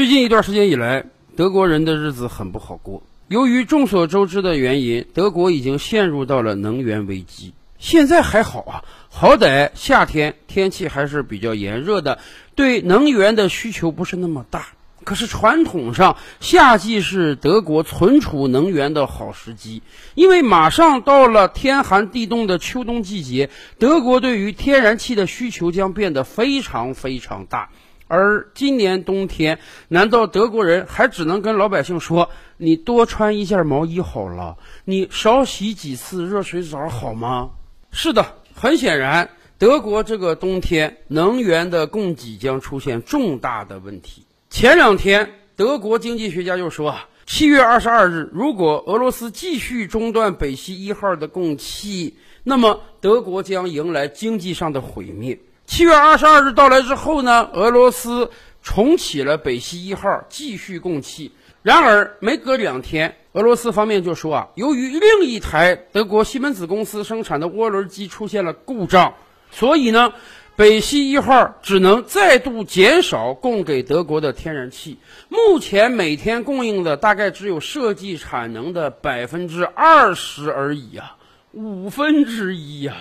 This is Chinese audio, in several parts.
最近一段时间以来，德国人的日子很不好过。由于众所周知的原因，德国已经陷入到了能源危机。现在还好啊，好歹夏天天气还是比较炎热的，对能源的需求不是那么大。可是传统上，夏季是德国存储能源的好时机，因为马上到了天寒地冻的秋冬季节，德国对于天然气的需求将变得非常非常大。而今年冬天，难道德国人还只能跟老百姓说：“你多穿一件毛衣好了，你少洗几次热水澡好吗？”是的，很显然，德国这个冬天能源的供给将出现重大的问题。前两天，德国经济学家就说啊，七月二十二日，如果俄罗斯继续中断北溪一号的供气，那么德国将迎来经济上的毁灭。七月二十二日到来之后呢，俄罗斯重启了北溪一号，继续供气。然而，没隔两天，俄罗斯方面就说啊，由于另一台德国西门子公司生产的涡轮机出现了故障，所以呢。北溪一号只能再度减少供给德国的天然气，目前每天供应的大概只有设计产能的百分之二十而已呀，五分之一呀。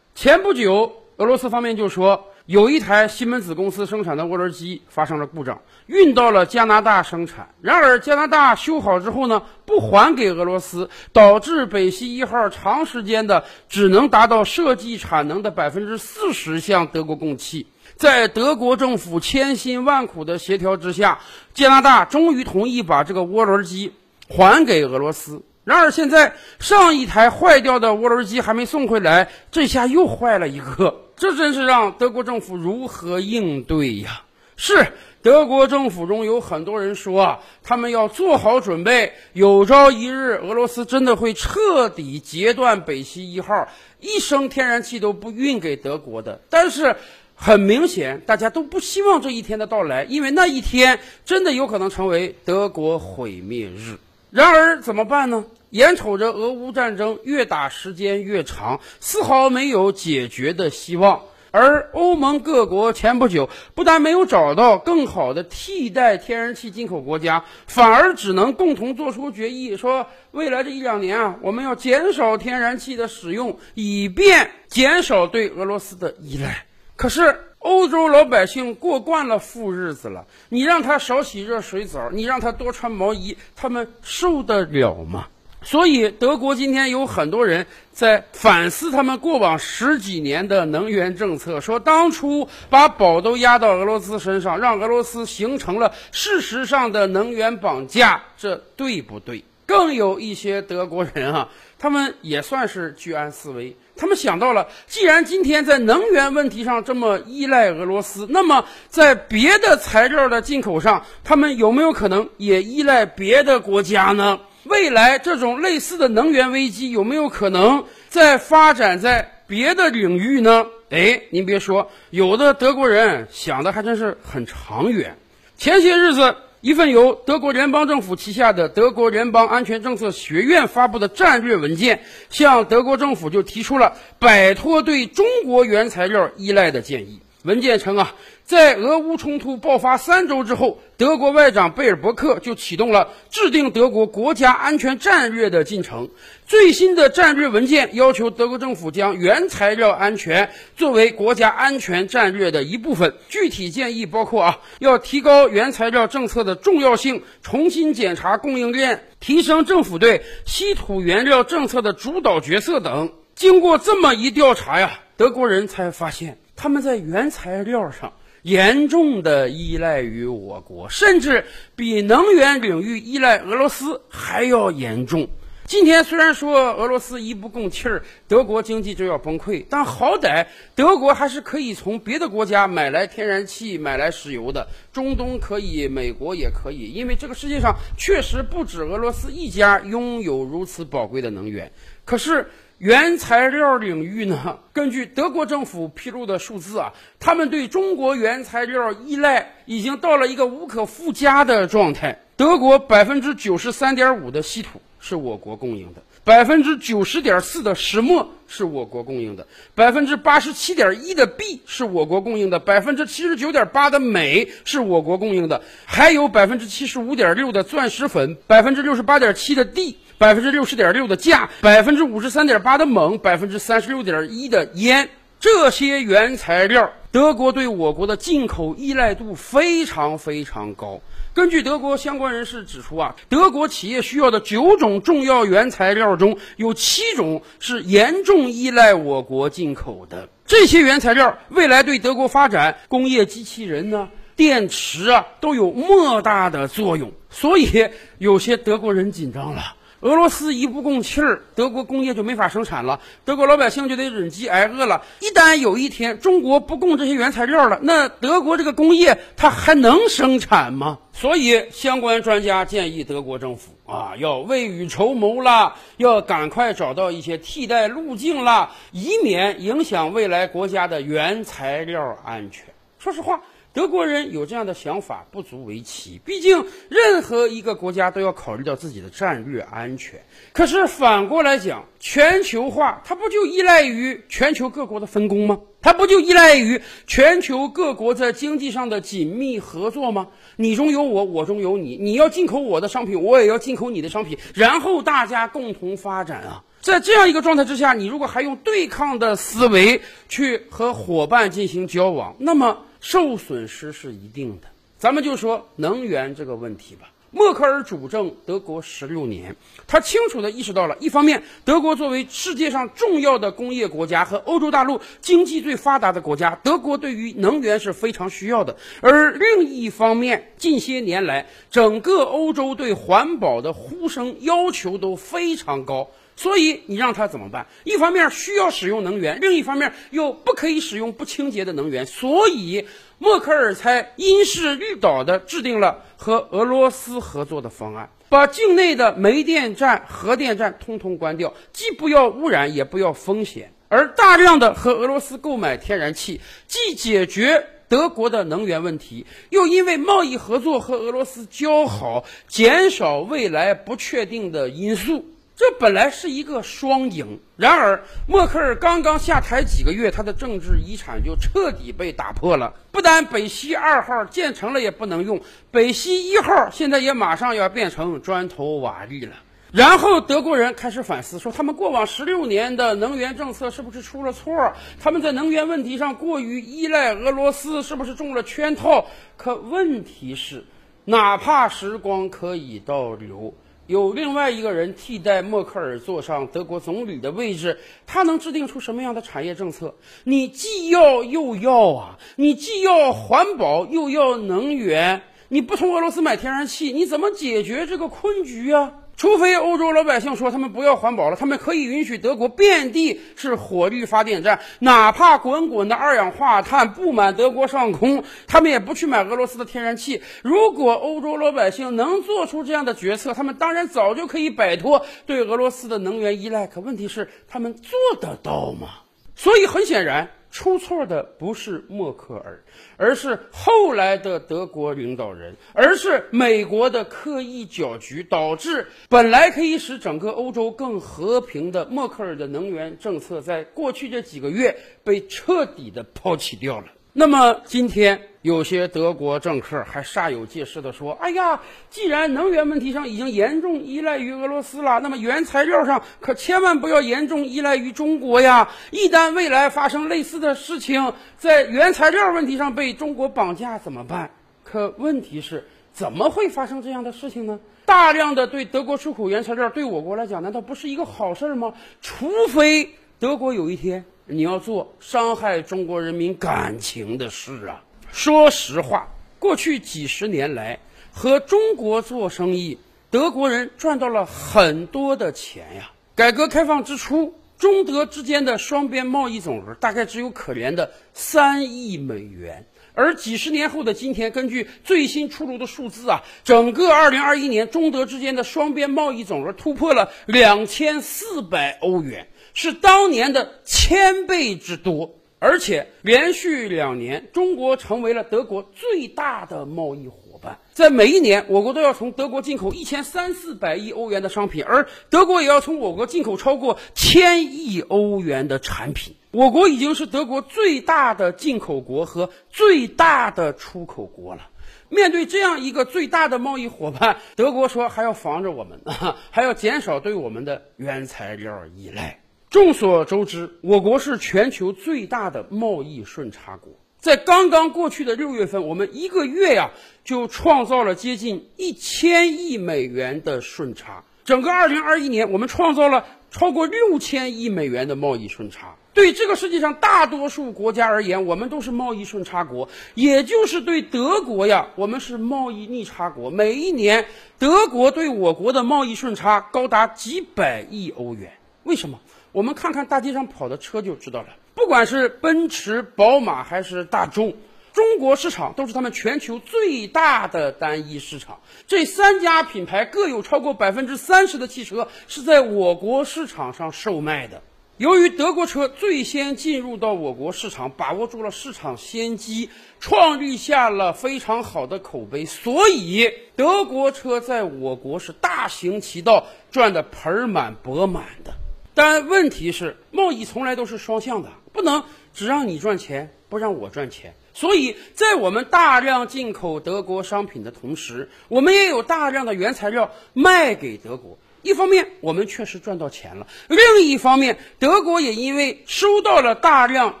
前不久，俄罗斯方面就说。有一台西门子公司生产的涡轮机发生了故障，运到了加拿大生产。然而加拿大修好之后呢，不还给俄罗斯，导致北溪一号长时间的只能达到设计产能的百分之四十向德国供气。在德国政府千辛万苦的协调之下，加拿大终于同意把这个涡轮机还给俄罗斯。然而现在上一台坏掉的涡轮机还没送回来，这下又坏了一个。这真是让德国政府如何应对呀？是德国政府中有很多人说啊，他们要做好准备，有朝一日俄罗斯真的会彻底截断北溪一号，一升天然气都不运给德国的。但是很明显，大家都不希望这一天的到来，因为那一天真的有可能成为德国毁灭日。然而怎么办呢？眼瞅着俄乌战争越打时间越长，丝毫没有解决的希望。而欧盟各国前不久不但没有找到更好的替代天然气进口国家，反而只能共同做出决议，说未来这一两年啊，我们要减少天然气的使用，以便减少对俄罗斯的依赖。可是。欧洲老百姓过惯了富日子了，你让他少洗热水澡，你让他多穿毛衣，他们受得了吗？所以，德国今天有很多人在反思他们过往十几年的能源政策，说当初把宝都压到俄罗斯身上，让俄罗斯形成了事实上的能源绑架，这对不对？更有一些德国人啊，他们也算是居安思危。他们想到了，既然今天在能源问题上这么依赖俄罗斯，那么在别的材料的进口上，他们有没有可能也依赖别的国家呢？未来这种类似的能源危机有没有可能再发展在别的领域呢？哎，您别说，有的德国人想的还真是很长远。前些日子。一份由德国联邦政府旗下的德国联邦安全政策学院发布的战略文件，向德国政府就提出了摆脱对中国原材料依赖的建议。文件称啊。在俄乌冲突爆发三周之后，德国外长贝尔伯克就启动了制定德国国家安全战略的进程。最新的战略文件要求德国政府将原材料安全作为国家安全战略的一部分。具体建议包括啊，要提高原材料政策的重要性，重新检查供应链，提升政府对稀土原料政策的主导角色等。经过这么一调查呀，德国人才发现他们在原材料上。严重的依赖于我国，甚至比能源领域依赖俄罗斯还要严重。今天虽然说俄罗斯一不供气儿，德国经济就要崩溃，但好歹德国还是可以从别的国家买来天然气、买来石油的。中东可以，美国也可以，因为这个世界上确实不止俄罗斯一家拥有如此宝贵的能源。可是。原材料领域呢？根据德国政府披露的数字啊，他们对中国原材料依赖已经到了一个无可复加的状态。德国百分之九十三点五的稀土是我国供应的，百分之九十点四的石墨是我国供应的，百分之八十七点一的铋是我国供应的，百分之七十九点八的镁是我国供应的，还有百分之七十五点六的钻石粉，百分之六十八点七的地。百分之六十点六的钾，百分之五十三点八的锰，百分之三十六点一的烟，这些原材料，德国对我国的进口依赖度非常非常高。根据德国相关人士指出啊，德国企业需要的九种重要原材料中有七种是严重依赖我国进口的。这些原材料未来对德国发展工业机器人呢、电池啊都有莫大的作用。所以有些德国人紧张了。俄罗斯一不供气儿，德国工业就没法生产了，德国老百姓就得忍饥挨饿了。一旦有一天中国不供这些原材料了，那德国这个工业它还能生产吗？所以相关专家建议德国政府啊，要未雨绸缪啦，要赶快找到一些替代路径啦，以免影响未来国家的原材料安全。说实话。德国人有这样的想法不足为奇，毕竟任何一个国家都要考虑到自己的战略安全。可是反过来讲，全球化它不就依赖于全球各国的分工吗？它不就依赖于全球各国在经济上的紧密合作吗？你中有我，我中有你，你要进口我的商品，我也要进口你的商品，然后大家共同发展啊！在这样一个状态之下，你如果还用对抗的思维去和伙伴进行交往，那么。受损失是一定的，咱们就说能源这个问题吧。默克尔主政德国十六年，他清楚地意识到了，一方面，德国作为世界上重要的工业国家和欧洲大陆经济最发达的国家，德国对于能源是非常需要的；而另一方面，近些年来，整个欧洲对环保的呼声要求都非常高。所以你让他怎么办？一方面需要使用能源，另一方面又不可以使用不清洁的能源。所以默克尔才因势利导地制定了和俄罗斯合作的方案，把境内的煤电站、核电站通通关掉，既不要污染，也不要风险，而大量的和俄罗斯购买天然气，既解决德国的能源问题，又因为贸易合作和俄罗斯交好，减少未来不确定的因素。这本来是一个双赢，然而默克尔刚刚下台几个月，他的政治遗产就彻底被打破了。不但北溪二号建成了也不能用，北溪一号现在也马上要变成砖头瓦砾了。然后德国人开始反思，说他们过往十六年的能源政策是不是出了错？他们在能源问题上过于依赖俄罗斯，是不是中了圈套？可问题是，哪怕时光可以倒流。有另外一个人替代默克尔坐上德国总理的位置，他能制定出什么样的产业政策？你既要又要啊！你既要环保又要能源，你不从俄罗斯买天然气，你怎么解决这个困局啊？除非欧洲老百姓说他们不要环保了，他们可以允许德国遍地是火力发电站，哪怕滚滚的二氧化碳布满德国上空，他们也不去买俄罗斯的天然气。如果欧洲老百姓能做出这样的决策，他们当然早就可以摆脱对俄罗斯的能源依赖。可问题是，他们做得到吗？所以很显然。出错的不是默克尔，而是后来的德国领导人，而是美国的刻意搅局，导致本来可以使整个欧洲更和平的默克尔的能源政策，在过去这几个月被彻底的抛弃掉了。那么今天。有些德国政客还煞有介事地说：“哎呀，既然能源问题上已经严重依赖于俄罗斯了，那么原材料上可千万不要严重依赖于中国呀！一旦未来发生类似的事情，在原材料问题上被中国绑架怎么办？可问题是，怎么会发生这样的事情呢？大量的对德国出口原材料，对我国来讲，难道不是一个好事吗？除非德国有一天你要做伤害中国人民感情的事啊！”说实话，过去几十年来和中国做生意，德国人赚到了很多的钱呀。改革开放之初，中德之间的双边贸易总额大概只有可怜的三亿美元，而几十年后的今天，根据最新出炉的数字啊，整个2021年中德之间的双边贸易总额突破了两千四百欧元，是当年的千倍之多。而且连续两年，中国成为了德国最大的贸易伙伴。在每一年，我国都要从德国进口一千三四百亿欧元的商品，而德国也要从我国进口超过千亿欧元的产品。我国已经是德国最大的进口国和最大的出口国了。面对这样一个最大的贸易伙伴，德国说还要防着我们，还要减少对我们的原材料依赖。众所周知，我国是全球最大的贸易顺差国。在刚刚过去的六月份，我们一个月呀就创造了接近一千亿美元的顺差。整个二零二一年，我们创造了超过六千亿美元的贸易顺差。对这个世界上大多数国家而言，我们都是贸易顺差国，也就是对德国呀，我们是贸易逆差国。每一年，德国对我国的贸易顺差高达几百亿欧元。为什么？我们看看大街上跑的车就知道了。不管是奔驰、宝马还是大众，中国市场都是他们全球最大的单一市场。这三家品牌各有超过百分之三十的汽车是在我国市场上售卖的。由于德国车最先进入到我国市场，把握住了市场先机，创立下了非常好的口碑，所以德国车在我国是大行其道，赚得盆满钵满的。但问题是，贸易从来都是双向的。不能只让你赚钱，不让我赚钱。所以在我们大量进口德国商品的同时，我们也有大量的原材料卖给德国。一方面，我们确实赚到钱了；另一方面，德国也因为收到了大量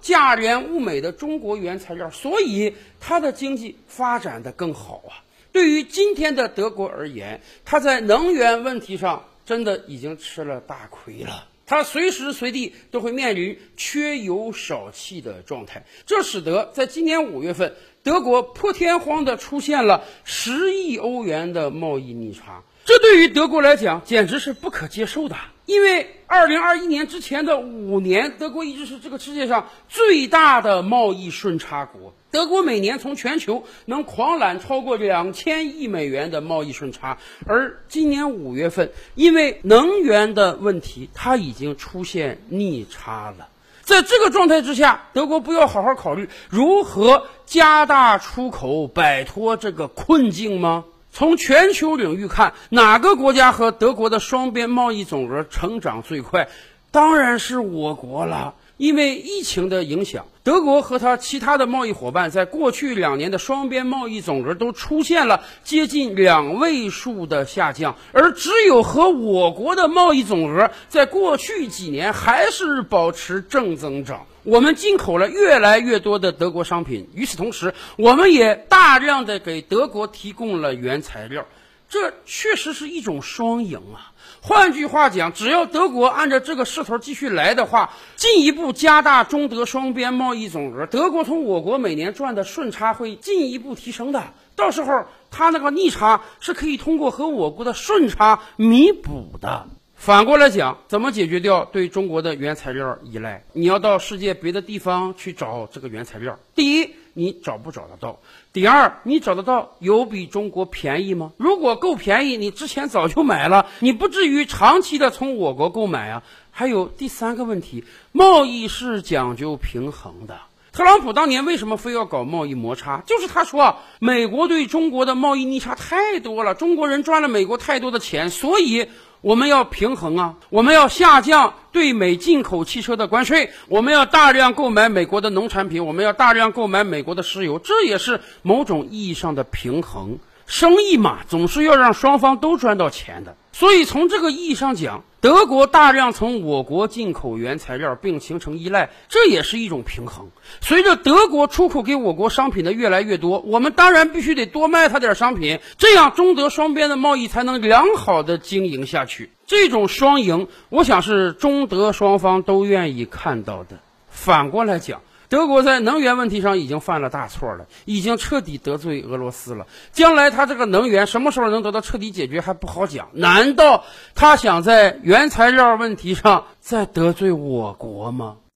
价廉物美的中国原材料，所以它的经济发展的更好啊。对于今天的德国而言，它在能源问题上真的已经吃了大亏了。他随时随地都会面临缺油少气的状态，这使得在今年五月份，德国破天荒地出现了十亿欧元的贸易逆差。这对于德国来讲简直是不可接受的，因为二零二一年之前的五年，德国一直是这个世界上最大的贸易顺差国。德国每年从全球能狂揽超过两千亿美元的贸易顺差，而今年五月份，因为能源的问题，它已经出现逆差了。在这个状态之下，德国不要好好考虑如何加大出口，摆脱这个困境吗？从全球领域看，哪个国家和德国的双边贸易总额成长最快？当然是我国了。因为疫情的影响，德国和它其他的贸易伙伴在过去两年的双边贸易总额都出现了接近两位数的下降，而只有和我国的贸易总额在过去几年还是保持正增长。我们进口了越来越多的德国商品，与此同时，我们也大量的给德国提供了原材料，这确实是一种双赢啊。换句话讲，只要德国按照这个势头继续来的话，进一步加大中德双边贸易总额，德国从我国每年赚的顺差会进一步提升的。到时候，它那个逆差是可以通过和我国的顺差弥补的。反过来讲，怎么解决掉对中国的原材料依赖？你要到世界别的地方去找这个原材料。第一，你找不找得到？第二，你找得到有比中国便宜吗？如果够便宜，你之前早就买了，你不至于长期的从我国购买啊。还有第三个问题，贸易是讲究平衡的。特朗普当年为什么非要搞贸易摩擦？就是他说，美国对中国的贸易逆差太多了，中国人赚了美国太多的钱，所以。我们要平衡啊！我们要下降对美进口汽车的关税，我们要大量购买美国的农产品，我们要大量购买美国的石油，这也是某种意义上的平衡。生意嘛，总是要让双方都赚到钱的。所以从这个意义上讲，德国大量从我国进口原材料并形成依赖，这也是一种平衡。随着德国出口给我国商品的越来越多，我们当然必须得多卖他点商品，这样中德双边的贸易才能良好的经营下去。这种双赢，我想是中德双方都愿意看到的。反过来讲。德国在能源问题上已经犯了大错了，已经彻底得罪俄罗斯了。将来他这个能源什么时候能得到彻底解决还不好讲。难道他想在原材料问题上再得罪我国吗？